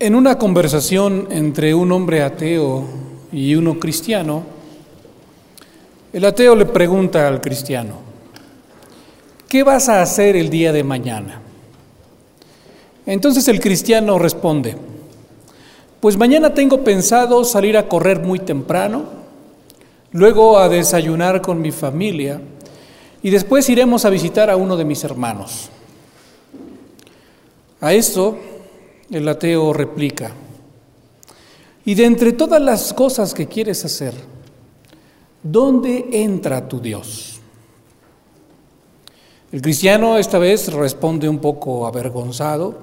En una conversación entre un hombre ateo y uno cristiano, el ateo le pregunta al cristiano, ¿qué vas a hacer el día de mañana? Entonces el cristiano responde, pues mañana tengo pensado salir a correr muy temprano, luego a desayunar con mi familia y después iremos a visitar a uno de mis hermanos. A esto el ateo replica, y de entre todas las cosas que quieres hacer, ¿dónde entra tu Dios? El cristiano esta vez responde un poco avergonzado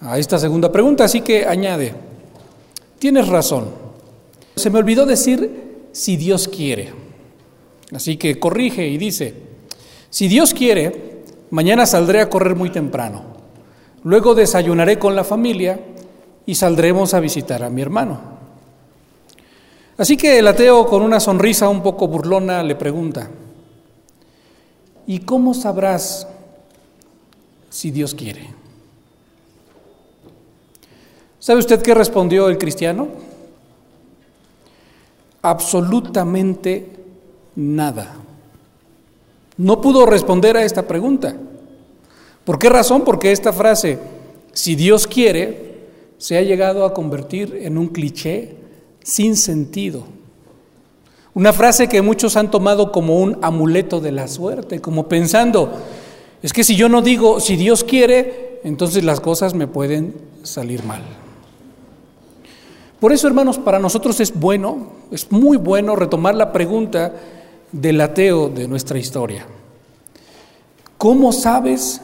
a esta segunda pregunta, así que añade, tienes razón, se me olvidó decir si Dios quiere. Así que corrige y dice, si Dios quiere, mañana saldré a correr muy temprano. Luego desayunaré con la familia y saldremos a visitar a mi hermano. Así que el ateo con una sonrisa un poco burlona le pregunta, ¿y cómo sabrás si Dios quiere? ¿Sabe usted qué respondió el cristiano? Absolutamente nada. No pudo responder a esta pregunta. ¿Por qué razón? Porque esta frase, si Dios quiere, se ha llegado a convertir en un cliché sin sentido. Una frase que muchos han tomado como un amuleto de la suerte, como pensando, es que si yo no digo, si Dios quiere, entonces las cosas me pueden salir mal. Por eso, hermanos, para nosotros es bueno, es muy bueno retomar la pregunta del ateo de nuestra historia. ¿Cómo sabes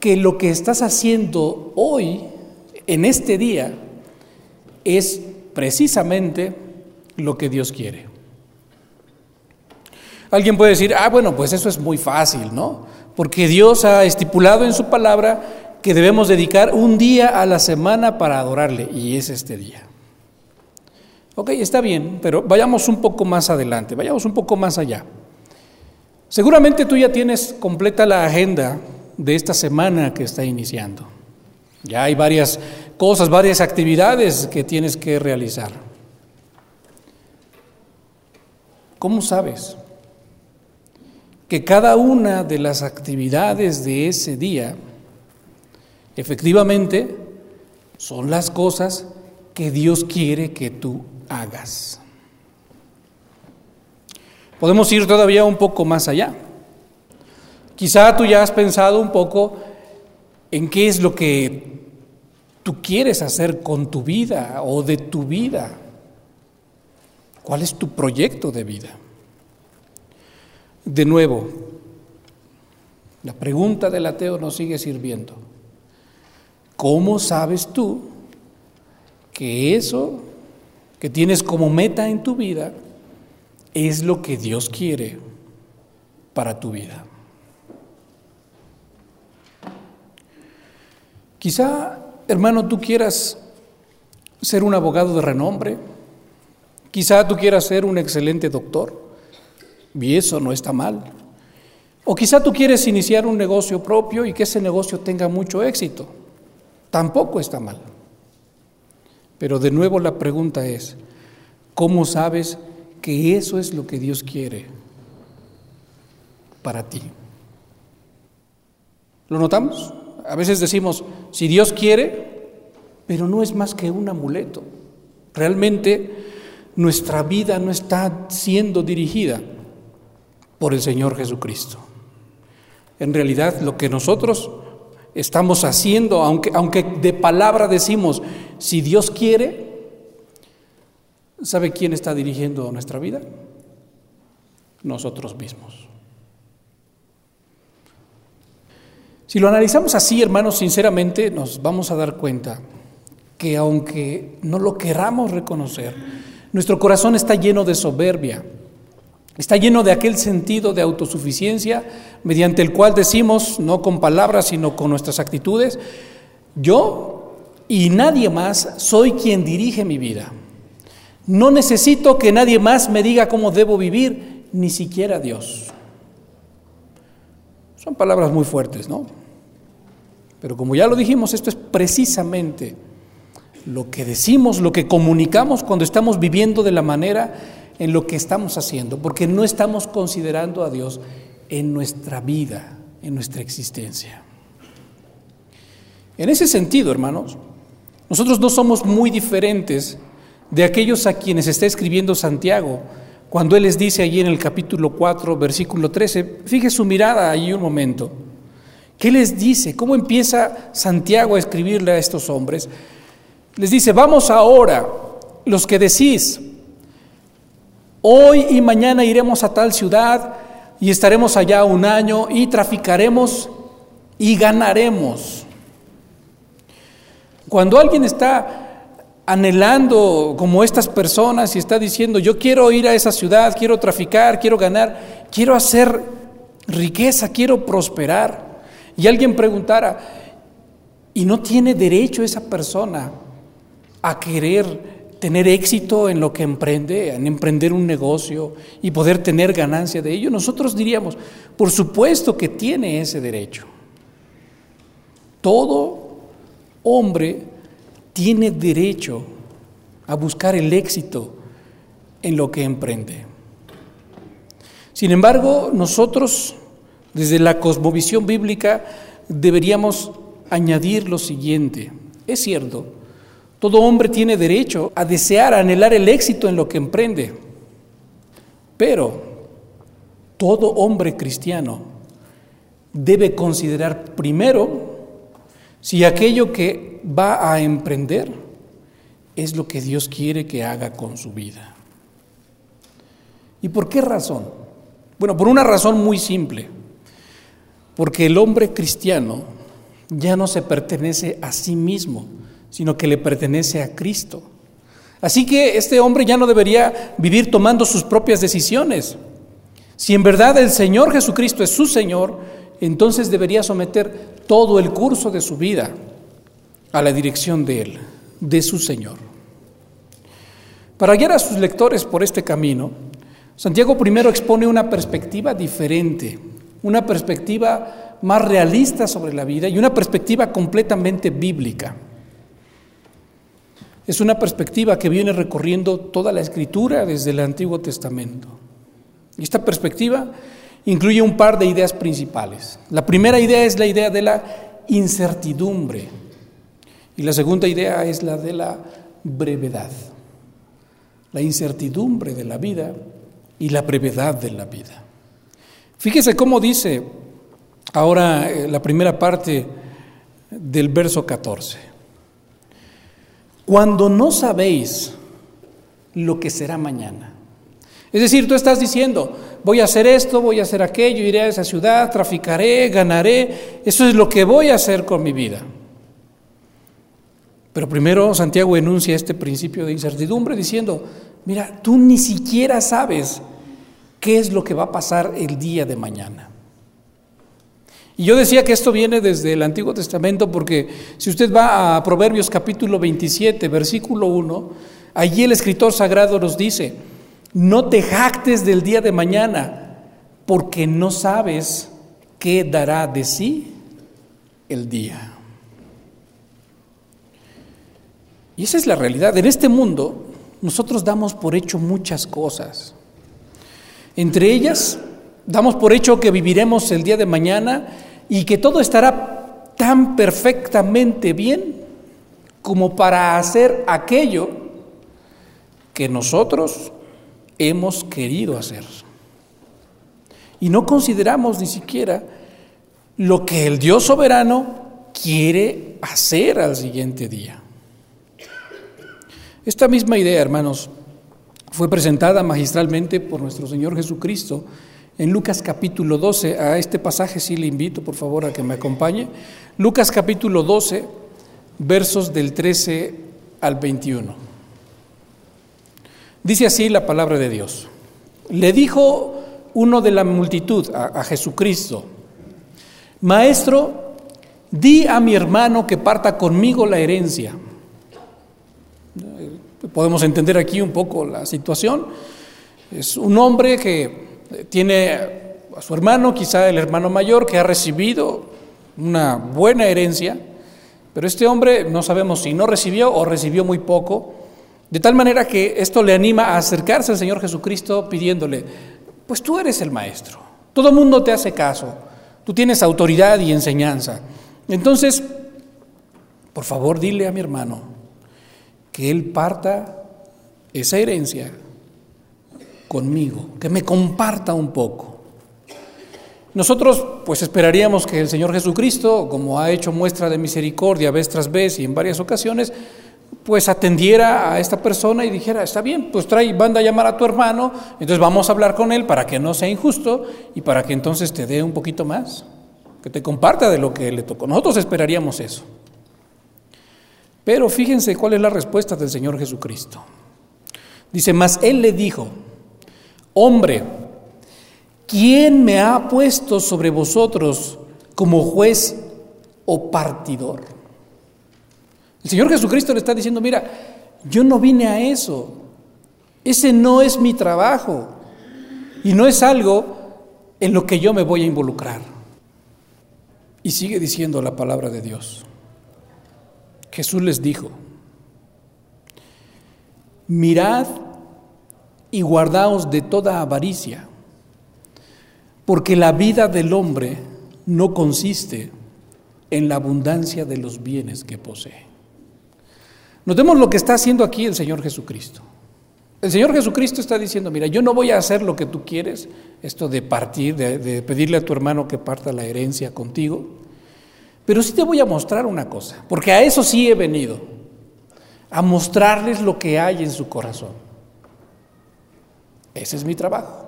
que lo que estás haciendo hoy, en este día, es precisamente lo que Dios quiere? Alguien puede decir, ah, bueno, pues eso es muy fácil, ¿no? Porque Dios ha estipulado en su palabra que debemos dedicar un día a la semana para adorarle, y es este día. Ok, está bien, pero vayamos un poco más adelante, vayamos un poco más allá. Seguramente tú ya tienes completa la agenda de esta semana que está iniciando. Ya hay varias cosas, varias actividades que tienes que realizar. ¿Cómo sabes que cada una de las actividades de ese día efectivamente son las cosas que Dios quiere que tú hagas. Podemos ir todavía un poco más allá. Quizá tú ya has pensado un poco en qué es lo que tú quieres hacer con tu vida o de tu vida. ¿Cuál es tu proyecto de vida? De nuevo, la pregunta del ateo nos sigue sirviendo. ¿Cómo sabes tú que eso que tienes como meta en tu vida es lo que Dios quiere para tu vida. Quizá, hermano, tú quieras ser un abogado de renombre, quizá tú quieras ser un excelente doctor, y eso no está mal. O quizá tú quieres iniciar un negocio propio y que ese negocio tenga mucho éxito, tampoco está mal. Pero de nuevo la pregunta es, ¿cómo sabes que eso es lo que Dios quiere para ti? ¿Lo notamos? A veces decimos, si Dios quiere, pero no es más que un amuleto. Realmente nuestra vida no está siendo dirigida por el Señor Jesucristo. En realidad lo que nosotros estamos haciendo, aunque, aunque de palabra decimos, si Dios quiere, ¿sabe quién está dirigiendo nuestra vida? Nosotros mismos. Si lo analizamos así, hermanos, sinceramente nos vamos a dar cuenta que aunque no lo queramos reconocer, nuestro corazón está lleno de soberbia, está lleno de aquel sentido de autosuficiencia mediante el cual decimos, no con palabras, sino con nuestras actitudes, yo y nadie más soy quien dirige mi vida. No necesito que nadie más me diga cómo debo vivir, ni siquiera Dios. Son palabras muy fuertes, ¿no? Pero como ya lo dijimos, esto es precisamente lo que decimos, lo que comunicamos cuando estamos viviendo de la manera en lo que estamos haciendo, porque no estamos considerando a Dios en nuestra vida, en nuestra existencia. En ese sentido, hermanos, nosotros no somos muy diferentes de aquellos a quienes está escribiendo Santiago, cuando Él les dice allí en el capítulo 4, versículo 13, fije su mirada ahí un momento. ¿Qué les dice? ¿Cómo empieza Santiago a escribirle a estos hombres? Les dice, vamos ahora, los que decís, hoy y mañana iremos a tal ciudad y estaremos allá un año y traficaremos y ganaremos. Cuando alguien está anhelando como estas personas y está diciendo, yo quiero ir a esa ciudad, quiero traficar, quiero ganar, quiero hacer riqueza, quiero prosperar. Y alguien preguntara, ¿y no tiene derecho esa persona a querer tener éxito en lo que emprende, en emprender un negocio y poder tener ganancia de ello? Nosotros diríamos, por supuesto que tiene ese derecho. Todo hombre tiene derecho a buscar el éxito en lo que emprende. Sin embargo, nosotros, desde la cosmovisión bíblica, deberíamos añadir lo siguiente. Es cierto, todo hombre tiene derecho a desear, a anhelar el éxito en lo que emprende, pero todo hombre cristiano debe considerar primero si aquello que va a emprender es lo que Dios quiere que haga con su vida. ¿Y por qué razón? Bueno, por una razón muy simple. Porque el hombre cristiano ya no se pertenece a sí mismo, sino que le pertenece a Cristo. Así que este hombre ya no debería vivir tomando sus propias decisiones. Si en verdad el Señor Jesucristo es su Señor, entonces debería someter todo el curso de su vida a la dirección de Él, de su Señor. Para guiar a sus lectores por este camino, Santiago primero expone una perspectiva diferente, una perspectiva más realista sobre la vida y una perspectiva completamente bíblica. Es una perspectiva que viene recorriendo toda la escritura desde el Antiguo Testamento. Y esta perspectiva incluye un par de ideas principales. La primera idea es la idea de la incertidumbre y la segunda idea es la de la brevedad. La incertidumbre de la vida y la brevedad de la vida. Fíjese cómo dice ahora eh, la primera parte del verso 14. Cuando no sabéis lo que será mañana. Es decir, tú estás diciendo, voy a hacer esto, voy a hacer aquello, iré a esa ciudad, traficaré, ganaré, eso es lo que voy a hacer con mi vida. Pero primero Santiago enuncia este principio de incertidumbre diciendo, mira, tú ni siquiera sabes qué es lo que va a pasar el día de mañana. Y yo decía que esto viene desde el Antiguo Testamento porque si usted va a Proverbios capítulo 27, versículo 1, allí el escritor sagrado nos dice, no te jactes del día de mañana, porque no sabes qué dará de sí el día. Y esa es la realidad. En este mundo nosotros damos por hecho muchas cosas. Entre ellas, damos por hecho que viviremos el día de mañana y que todo estará tan perfectamente bien como para hacer aquello que nosotros hemos querido hacer. Y no consideramos ni siquiera lo que el Dios soberano quiere hacer al siguiente día. Esta misma idea, hermanos, fue presentada magistralmente por nuestro Señor Jesucristo en Lucas capítulo 12. A este pasaje sí le invito, por favor, a que me acompañe. Lucas capítulo 12, versos del 13 al 21. Dice así la palabra de Dios. Le dijo uno de la multitud a, Jesucristo, Maestro, di a mi hermano que parta conmigo la herencia. Podemos entender aquí un poco la situación. Es un hombre que tiene a su hermano, quizá el hermano mayor, que ha recibido una buena herencia Pero este hombre no sabemos si no recibió o recibió muy poco, de tal manera que esto le anima a acercarse al Señor Jesucristo pidiéndole, pues tú eres el maestro, todo mundo te hace caso, tú tienes autoridad y enseñanza. Entonces, por favor, dile a mi hermano que él parta esa herencia conmigo, que me comparta un poco. Nosotros pues esperaríamos que el Señor Jesucristo, como ha hecho muestra de misericordia vez tras vez y en varias ocasiones, pues atendiera a esta persona y dijera, está bien, pues trae, banda a llamar a tu hermano, entonces vamos a hablar con él para que no sea injusto y para que entonces te dé un poquito más, que te comparta de lo que le tocó. Nosotros esperaríamos eso. Pero fíjense cuál es la respuesta del Señor Jesucristo. Dice, mas él le dijo, hombre, ¿quién me ha puesto sobre vosotros como juez o partidor? El Señor Jesucristo le está diciendo, mira, yo no vine a eso, ese no es mi trabajo y no es algo en lo que yo me voy a involucrar. Y sigue diciendo la palabra de Dios. Jesús les dijo, mirad y guardaos de toda avaricia, porque la vida del hombre no consiste en la abundancia de los bienes que posee. Notemos lo que está haciendo aquí el Señor Jesucristo. El Señor Jesucristo está diciendo, mira, yo no voy a hacer lo que tú quieres, esto de partir, de, de, pedirle a tu hermano que parta la herencia contigo, pero sí te voy a mostrar una cosa, porque a eso sí he venido, a mostrarles lo que hay en su corazón. Ese es mi trabajo.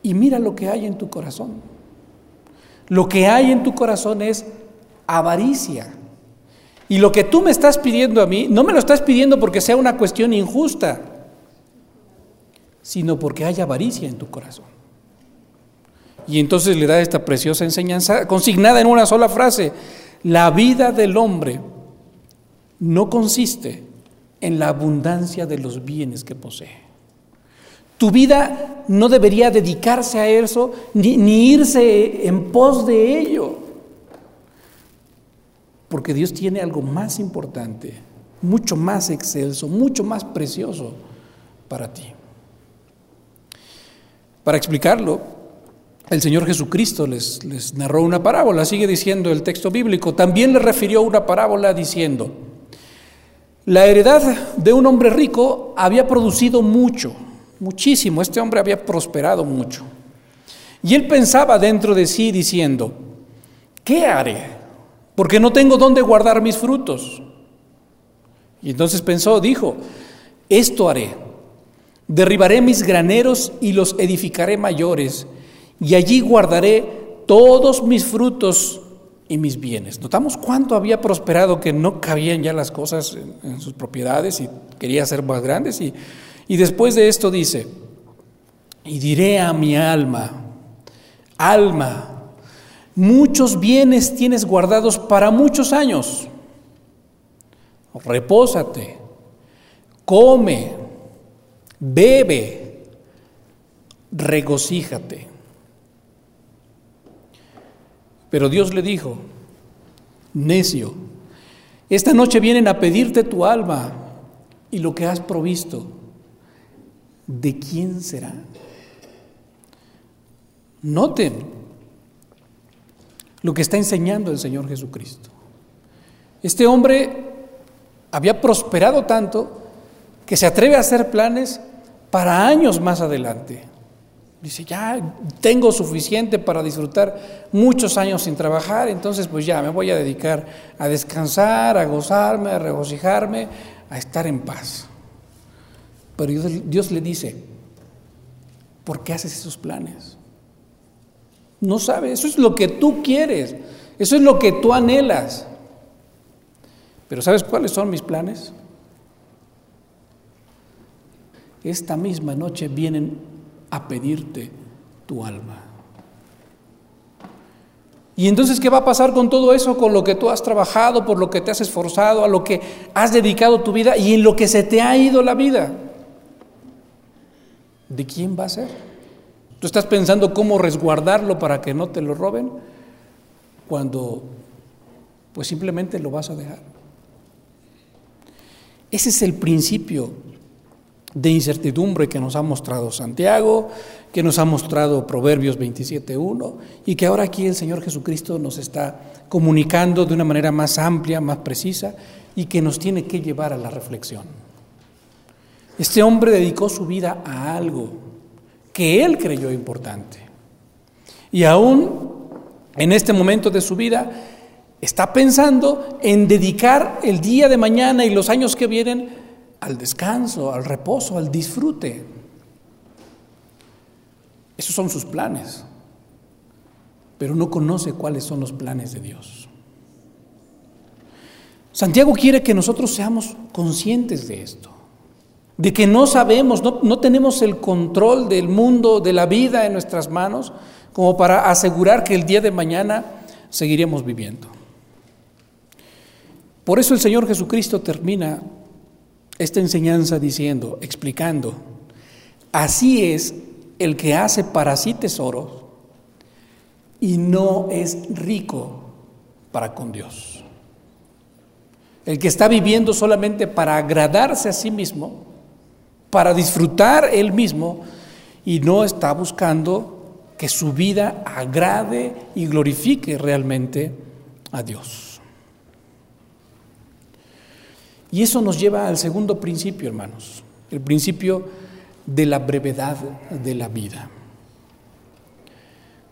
Y mira lo que hay en tu corazón. Lo que hay en tu corazón es avaricia. Y lo que tú me estás pidiendo a mí, no me lo estás pidiendo porque sea una cuestión injusta, sino porque hay avaricia en tu corazón. Y entonces le da esta preciosa enseñanza consignada en una sola frase. La vida del hombre no consiste en la abundancia de los bienes que posee. Tu vida no debería dedicarse a eso ni, irse en pos de ello. Porque Dios tiene algo más importante, mucho más excelso, mucho más precioso para ti. Para explicarlo, el Señor Jesucristo les, les narró una parábola, sigue diciendo el texto bíblico. También le refirió una parábola diciendo, la heredad de un hombre rico había producido mucho muchísimo. Este hombre había prosperado mucho. Y él pensaba dentro de sí diciendo, ¿qué haré? Porque no tengo dónde guardar mis frutos. Y entonces pensó, dijo, esto haré. Derribaré mis graneros y los edificaré mayores, y allí guardaré todos mis frutos y mis bienes. Notamos cuánto había prosperado que no cabían ya las cosas en, sus propiedades y quería ser más grandes y y después de esto dice, y diré a mi alma, alma, muchos bienes tienes guardados para muchos años. Repósate, come, bebe, regocíjate. Pero Dios le dijo, necio, esta noche vienen a pedirte tu alma y lo que has provisto ¿de quién será? Noten lo que está enseñando el Señor Jesucristo. Este hombre había prosperado tanto que se atreve a hacer planes para años más adelante. Dice, ya tengo suficiente para disfrutar muchos años sin trabajar, entonces pues ya me voy a dedicar a descansar, a gozarme, a regocijarme, a estar en paz. Pero Dios, le dice, ¿por qué haces esos planes? No sabes, eso es lo que tú quieres, eso es lo que tú anhelas. Pero ¿sabes cuáles son mis planes? Esta misma noche vienen a pedirte tu alma. Y entonces, ¿qué va a pasar con todo eso? Con lo que tú has trabajado, por lo que te has esforzado, a lo que has dedicado tu vida y en lo que se te ha ido la vida. ¿de quién va a ser? ¿Tú estás pensando cómo resguardarlo para que no te lo roben? Cuando pues simplemente lo vas a dejar. Ese es el principio de incertidumbre que nos ha mostrado Santiago, que nos ha mostrado Proverbios 27.1 y que ahora aquí el Señor Jesucristo nos está comunicando de una manera más amplia, más precisa y que nos tiene que llevar a la reflexión. Este hombre dedicó su vida a algo que él creyó importante. Y aún en este momento de su vida está pensando en dedicar el día de mañana y los años que vienen al descanso, al reposo, al disfrute. Esos son sus planes, pero no conoce cuáles son los planes de Dios. Santiago quiere que nosotros seamos conscientes de esto, de que no sabemos, no, no tenemos el control del mundo, de la vida en nuestras manos, como para asegurar que el día de mañana seguiremos viviendo. Por eso el Señor Jesucristo termina esta enseñanza diciendo, explicando, así es el que hace para sí tesoros y no es rico para con Dios. El que está viviendo solamente para agradarse a sí mismo, para disfrutar él mismo y no está buscando que su vida agrade y glorifique realmente a Dios. Y eso nos lleva al segundo principio, hermanos, el principio de la brevedad de la vida.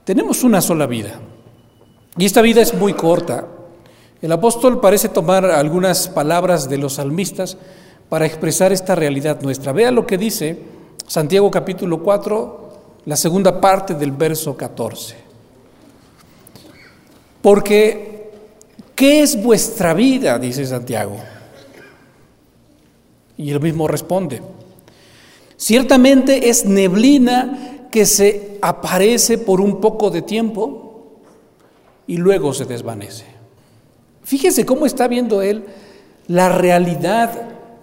Tenemos una sola vida y esta vida es muy corta. El apóstol parece tomar algunas palabras de los salmistas para expresar esta realidad nuestra. Vea lo que dice Santiago capítulo 4, la segunda parte del verso 14. Porque, ¿qué es vuestra vida? dice Santiago. Y él mismo responde, ciertamente es neblina que se aparece por un poco de tiempo y luego se desvanece. Fíjese cómo está viendo él la realidad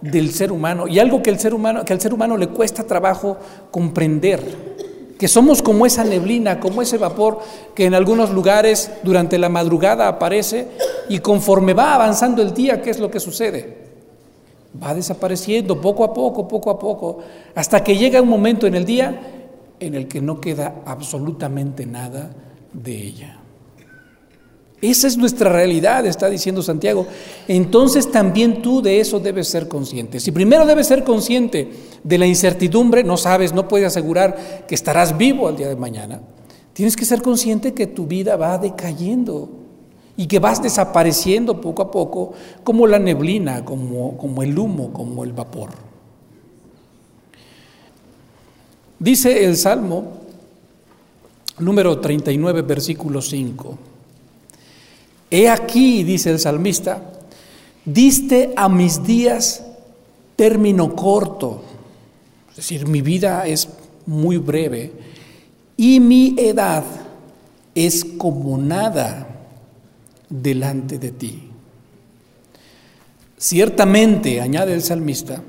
del ser humano y algo que, el ser humano, que al ser humano le cuesta trabajo comprender que somos como esa neblina, como ese vapor que en algunos lugares durante la madrugada aparece y conforme va avanzando el día, ¿qué es lo que sucede? Va desapareciendo poco a poco, poco a poco, hasta que llega un momento en el día en el que no queda absolutamente nada de ella. Esa es nuestra realidad, está diciendo Santiago. Entonces también tú de eso debes ser consciente. Si primero debes ser consciente de la incertidumbre, no sabes, no puedes asegurar que estarás vivo al día de mañana, tienes que ser consciente que tu vida va decayendo y que vas desapareciendo poco a poco como la neblina, como, como el humo, como el vapor. Dice el Salmo número 39, versículo 5. He aquí, dice el salmista, diste a mis días término corto, es decir, mi vida es muy breve y mi edad es como nada delante de ti. Ciertamente, añade el salmista,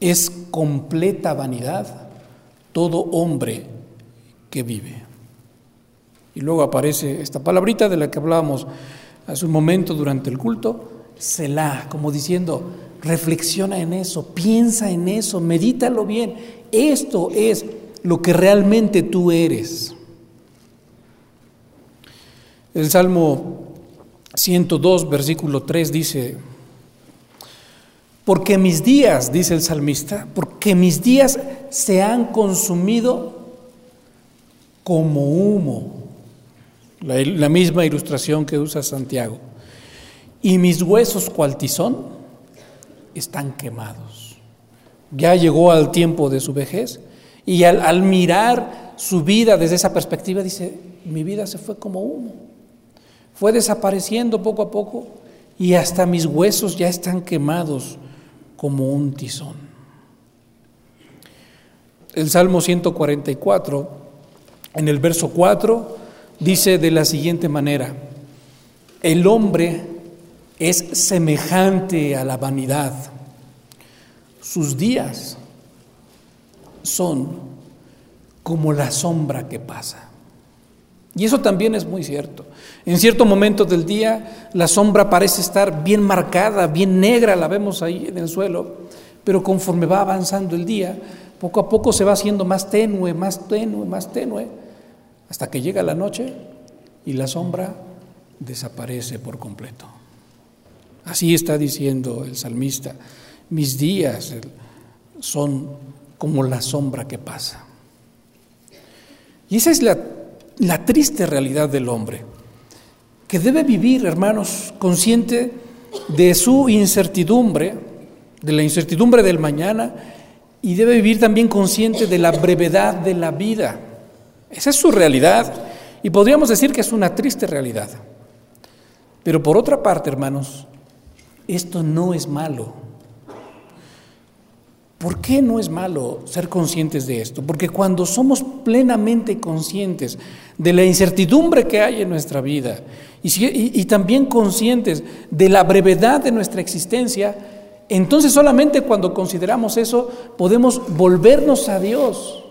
es completa vanidad todo hombre que vive. Y luego aparece esta palabrita de la que hablábamos hace un momento durante el culto, Selah, como diciendo, reflexiona en eso, piensa en eso, medítalo bien. Esto es lo que realmente tú eres. El Salmo 102, versículo 3 dice, porque mis días, dice el salmista, porque mis días se han consumido como humo la, misma ilustración que usa Santiago. Y mis huesos cual tizón están quemados. Ya llegó al tiempo de su vejez y al, mirar su vida desde esa perspectiva dice, mi vida se fue como humo. Fue desapareciendo poco a poco y hasta mis huesos ya están quemados como un tizón. El Salmo 144, en el verso 4, dice de la siguiente manera, el hombre es semejante a la vanidad, sus días son como la sombra que pasa. Y eso también es muy cierto. En cierto momento del día la sombra parece estar bien marcada, bien negra, la vemos ahí en el suelo, pero conforme va avanzando el día, poco a poco se va haciendo más tenue, más tenue, más tenue, hasta que llega la noche y la sombra desaparece por completo. Así está diciendo el salmista, mis días son como la sombra que pasa. Y esa es la, la triste realidad del hombre, que debe vivir, hermanos, consciente de su incertidumbre, de la incertidumbre del mañana, y debe vivir también consciente de la brevedad de la vida. Esa es su realidad, y podríamos decir que es una triste realidad. Pero por otra parte, hermanos, esto no es malo. ¿Por qué no es malo ser conscientes de esto? Porque cuando somos plenamente conscientes de la incertidumbre que hay en nuestra vida y, también conscientes de la brevedad de nuestra existencia, entonces solamente cuando consideramos eso podemos volvernos a Dios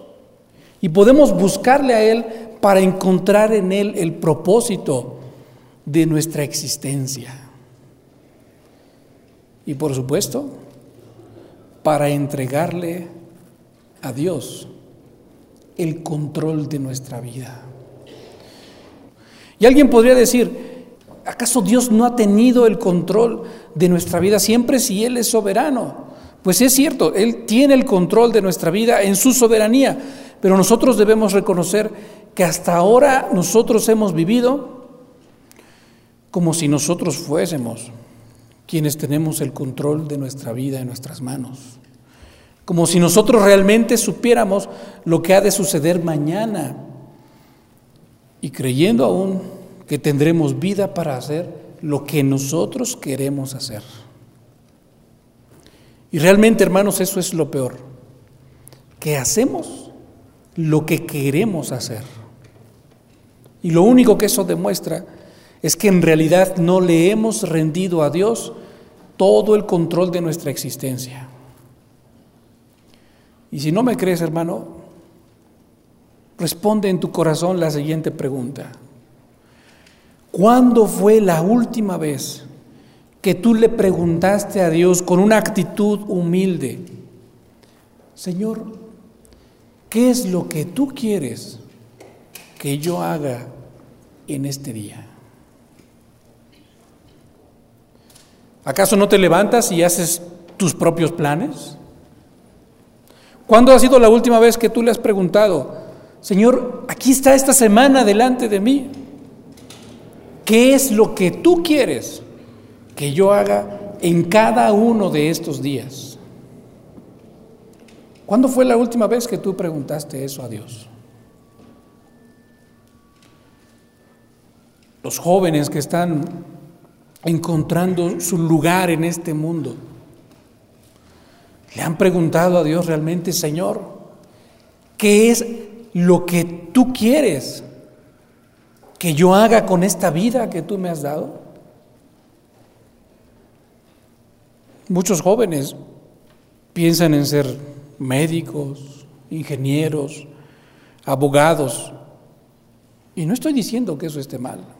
y podemos buscarle a Él para encontrar en Él el propósito de nuestra existencia. Y por supuesto, para entregarle a Dios el control de nuestra vida. Y alguien podría decir, ¿acaso Dios no ha tenido el control de nuestra vida siempre si Él es soberano? Pues es cierto, Él tiene el control de nuestra vida en su soberanía, pero nosotros debemos reconocer que hasta ahora nosotros hemos vivido como si nosotros fuésemos quienes tenemos el control de nuestra vida en nuestras manos. Como si nosotros realmente supiéramos lo que ha de suceder mañana y creyendo aún que tendremos vida para hacer lo que nosotros queremos hacer. Y realmente, hermanos, eso es lo peor, que hacemos lo que queremos hacer. Y lo único que eso demuestra es que en realidad no le hemos rendido a Dios todo el control de nuestra existencia. Y si no me crees, hermano, responde en tu corazón la siguiente pregunta. ¿Cuándo fue la última vez que tú le preguntaste a Dios con una actitud humilde, Señor, ¿qué es lo que tú quieres que yo haga en este día? ¿Acaso no te levantas y haces tus propios planes? ¿Cuándo ha sido la última vez que tú le has preguntado, Señor, aquí está esta semana delante de mí? ¿Qué es lo que tú quieres que yo haga en cada uno de estos días? ¿Cuándo fue la última vez que tú preguntaste eso a Dios? Los jóvenes que están encontrando su lugar en este mundo. Le han preguntado a Dios realmente, Señor, ¿qué es lo que tú quieres que yo haga con esta vida que tú me has dado? Muchos jóvenes piensan en ser médicos, ingenieros, abogados, y no estoy diciendo que eso esté mal.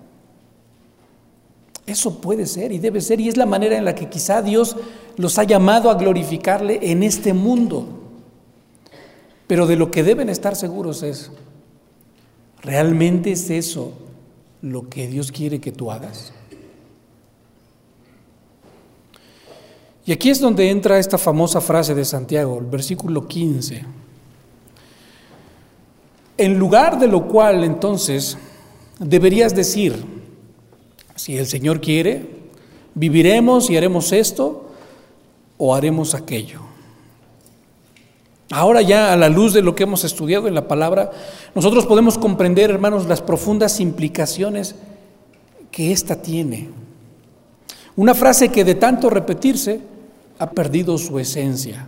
Eso puede ser y debe ser y es la manera en la que quizá Dios los ha llamado a glorificarle en este mundo. Pero de lo que deben estar seguros es, ¿realmente es eso lo que Dios quiere que tú hagas? Y aquí es donde entra esta famosa frase de Santiago, el versículo 15. En lugar de lo cual entonces deberías decir, si el Señor quiere, viviremos y haremos esto o haremos aquello. Ahora ya a la luz de lo que hemos estudiado en la palabra, nosotros podemos comprender, hermanos, las profundas implicaciones que ésta tiene. Una frase que de tanto repetirse ha perdido su esencia.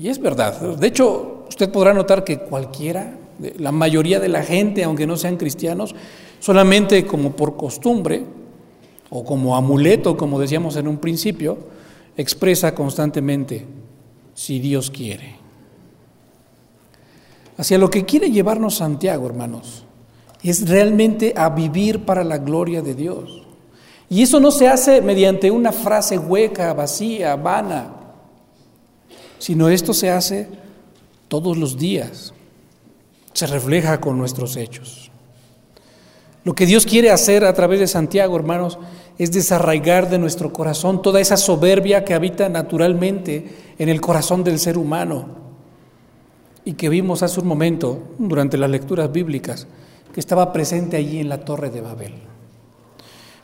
Y es verdad. De hecho, usted podrá notar que cualquiera, la mayoría de la gente, aunque no sean cristianos, solamente como por costumbre o como amuleto, como decíamos en un principio, expresa constantemente, si Dios quiere. Hacia lo que quiere llevarnos Santiago, hermanos, es realmente a vivir para la gloria de Dios. Y eso no se hace mediante una frase hueca, vacía, vana, sino esto se hace todos los días, se refleja con nuestros hechos. Lo que Dios quiere hacer a través de Santiago, hermanos, es desarraigar de nuestro corazón toda esa soberbia que habita naturalmente en el corazón del ser humano y que vimos hace un momento durante las lecturas bíblicas, que estaba presente allí en la torre de Babel.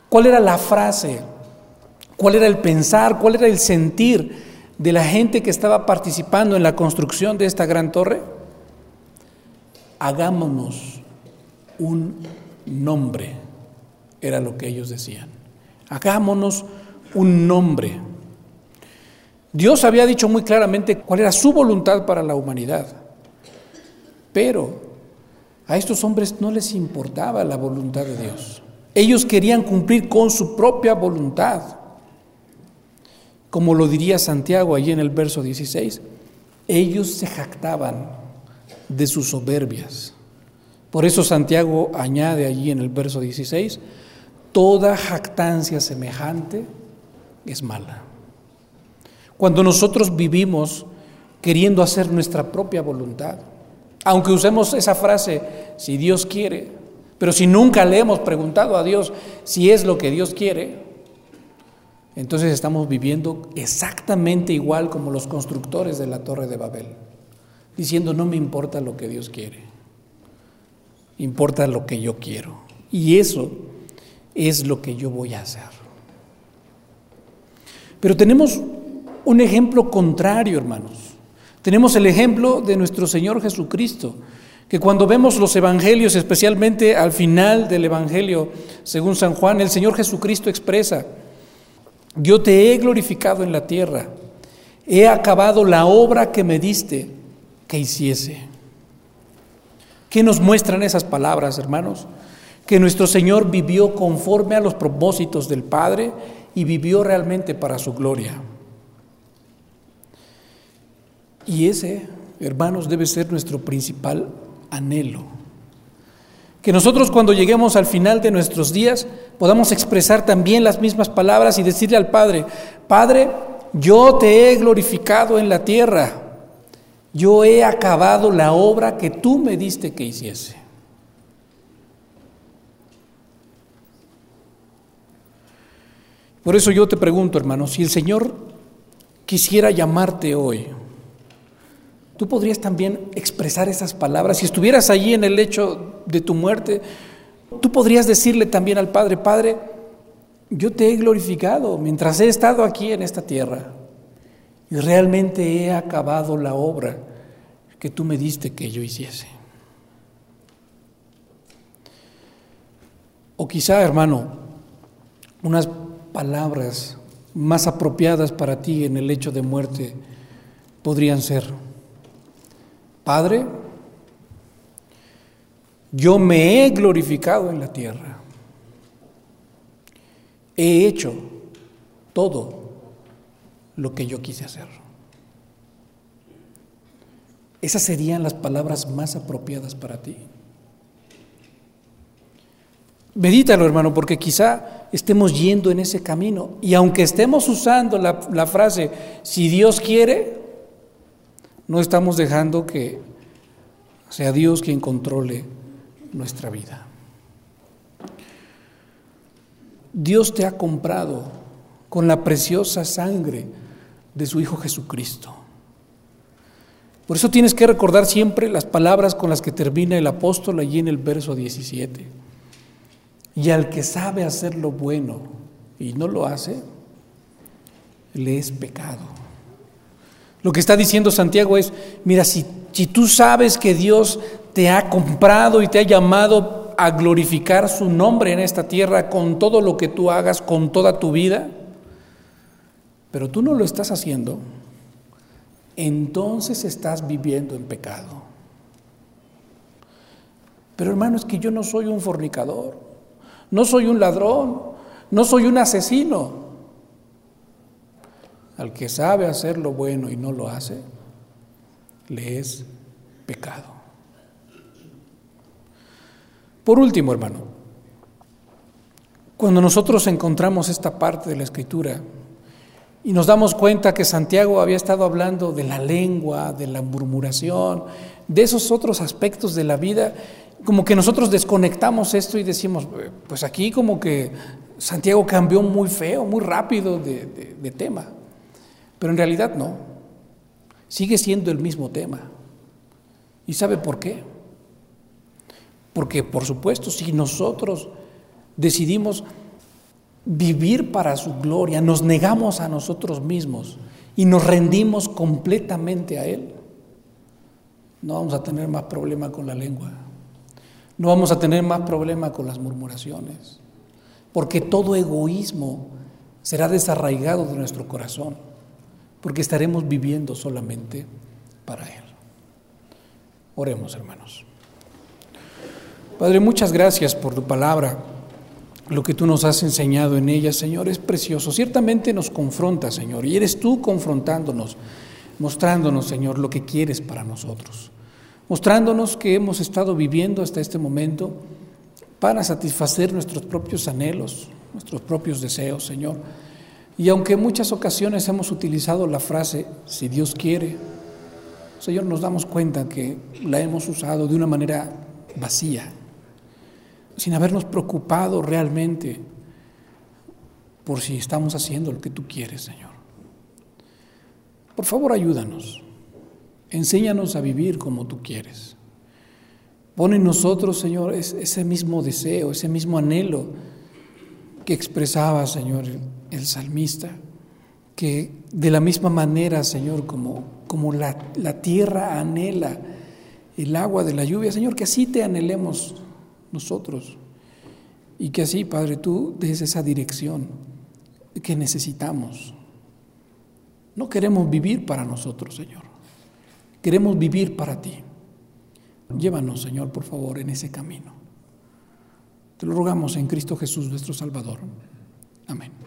¿Cuál era la frase? ¿Cuál era el pensar? ¿Cuál era el sentir de la gente que estaba participando en la construcción de esta gran torre? Hagámonos un nombre, era lo que ellos decían. Hagámonos un nombre. Dios había dicho muy claramente cuál era su voluntad para la humanidad, pero a estos hombres no les importaba la voluntad de Dios. Ellos querían cumplir con su propia voluntad. Como lo diría Santiago allí en el verso 16, ellos se jactaban de sus soberbias. Por eso Santiago añade allí en el verso 16, toda jactancia semejante es mala. Cuando nosotros vivimos queriendo hacer nuestra propia voluntad, aunque usemos esa frase, si Dios quiere, pero si nunca le hemos preguntado a Dios si es lo que Dios quiere, entonces estamos viviendo exactamente igual como los constructores de la Torre de Babel, diciendo no me importa lo que Dios quiere, importa lo que yo quiero. Y eso es lo que yo voy a hacer. Pero tenemos un ejemplo contrario, hermanos. Tenemos el ejemplo de nuestro Señor Jesucristo, que cuando vemos los evangelios, especialmente al final del evangelio, según San Juan, el Señor Jesucristo expresa, yo te he glorificado en la tierra, he acabado la obra que me diste que hiciese. ¿Qué nos muestran esas palabras, hermanos? que nuestro Señor vivió conforme a los propósitos del Padre y vivió realmente para su gloria. Y ese, hermanos, debe ser nuestro principal anhelo. Que nosotros cuando lleguemos al final de nuestros días podamos expresar también las mismas palabras y decirle al Padre, Padre, yo te he glorificado en la tierra, yo he acabado la obra que tú me diste que hiciese. Por eso yo te pregunto, hermano, si el Señor quisiera llamarte hoy, tú podrías también expresar esas palabras. Si estuvieras allí en el lecho de tu muerte, tú podrías decirle también al Padre, Padre, yo te he glorificado mientras he estado aquí en esta tierra y realmente he acabado la obra que tú me diste que yo hiciese. O quizá, hermano, unas palabras más apropiadas para ti en el hecho de muerte podrían ser, Padre, yo me he glorificado en la tierra, he hecho todo lo que yo quise hacer. Esas serían las palabras más apropiadas para ti. Medítalo, hermano, porque quizá estemos yendo en ese camino. Y aunque estemos usando la, frase, si Dios quiere, no estamos dejando que sea Dios quien controle nuestra vida. Dios te ha comprado con la preciosa sangre de su Hijo Jesucristo. Por eso tienes que recordar siempre las palabras con las que termina el apóstol allí en el verso 17. Y al que sabe hacer lo bueno y no lo hace, le es pecado. Lo que está diciendo Santiago es, mira, si, si tú sabes que Dios te ha comprado y te ha llamado a glorificar su nombre en esta tierra con todo lo que tú hagas, con toda tu vida, pero tú no lo estás haciendo, entonces estás viviendo en pecado. Pero hermano, es que yo no soy un fornicador. No soy un ladrón, no soy un asesino. Al que sabe hacer lo bueno y no lo hace, le es pecado. Por último, hermano, cuando nosotros encontramos esta parte de la escritura y nos damos cuenta que Santiago había estado hablando de la lengua, de la murmuración, de esos otros aspectos de la vida, como que nosotros desconectamos esto y decimos, pues aquí como que Santiago cambió muy feo, muy rápido de, de tema. Pero en realidad no, sigue siendo el mismo tema. ¿Y sabe por qué? Porque por supuesto, si nosotros decidimos vivir para su gloria, nos negamos a nosotros mismos y nos rendimos completamente a Él, no vamos a tener más problema con la lengua, no vamos a tener más problema con las murmuraciones, porque todo egoísmo será desarraigado de nuestro corazón, porque estaremos viviendo solamente para Él. Oremos, hermanos. Padre, muchas gracias por tu palabra. Lo que tú nos has enseñado en ella, Señor, es precioso. Ciertamente nos confronta, Señor, y eres tú confrontándonos, mostrándonos, Señor, lo que quieres para nosotros. Mostrándonos que hemos estado viviendo hasta este momento para satisfacer nuestros propios anhelos, nuestros propios deseos, Señor. Y aunque en muchas ocasiones hemos utilizado la frase, si Dios quiere, Señor, nos damos cuenta que la hemos usado de una manera vacía, sin habernos preocupado realmente por si estamos haciendo lo que tú quieres, Señor. Por favor, ayúdanos. Enséñanos a vivir como tú quieres. Pon en nosotros, Señor, ese mismo deseo, ese mismo anhelo que expresaba, Señor, el salmista, que de la misma manera, Señor, como como la, tierra anhela el agua de la lluvia, Señor, que así te anhelemos nosotros. Y que así, Padre, tú des esa dirección que necesitamos. No queremos vivir para nosotros, Señor. Queremos vivir para ti. Llévanos, Señor, por favor, en ese camino. Te lo rogamos en Cristo Jesús, nuestro Salvador. Amén.